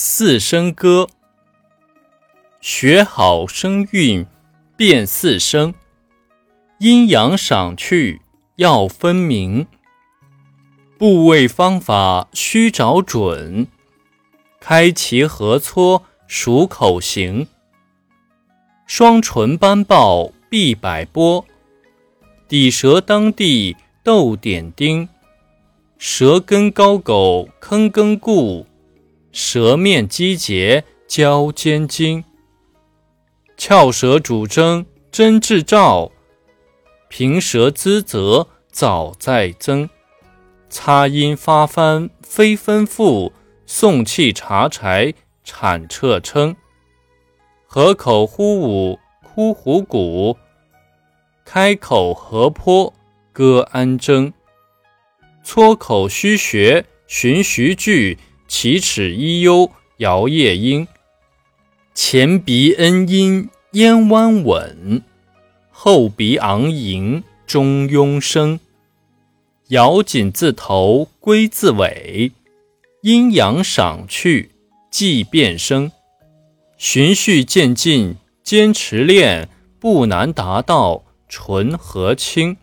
四声歌，学好声韵辨四声，阴阳赏去要分明，部位方法须找准，开齐合撮数口型，双唇班报必百波，抵舌当地斗点丁，舌根高狗坑根固。舌面肌结交尖筋，翘舌主争真志照，平舌滋泽早在增。擦音发翻非分咐，送气茶柴产彻称。合口呼舞哭虎鼓，开口合坡歌安争。撮口虚学循徐句。齐齿一幽摇夜莺，前鼻恩音咽弯稳，后鼻昂迎中庸生。咬紧字头归字尾，阴阳赏去即变声。循序渐进坚持练，不难达到纯和清。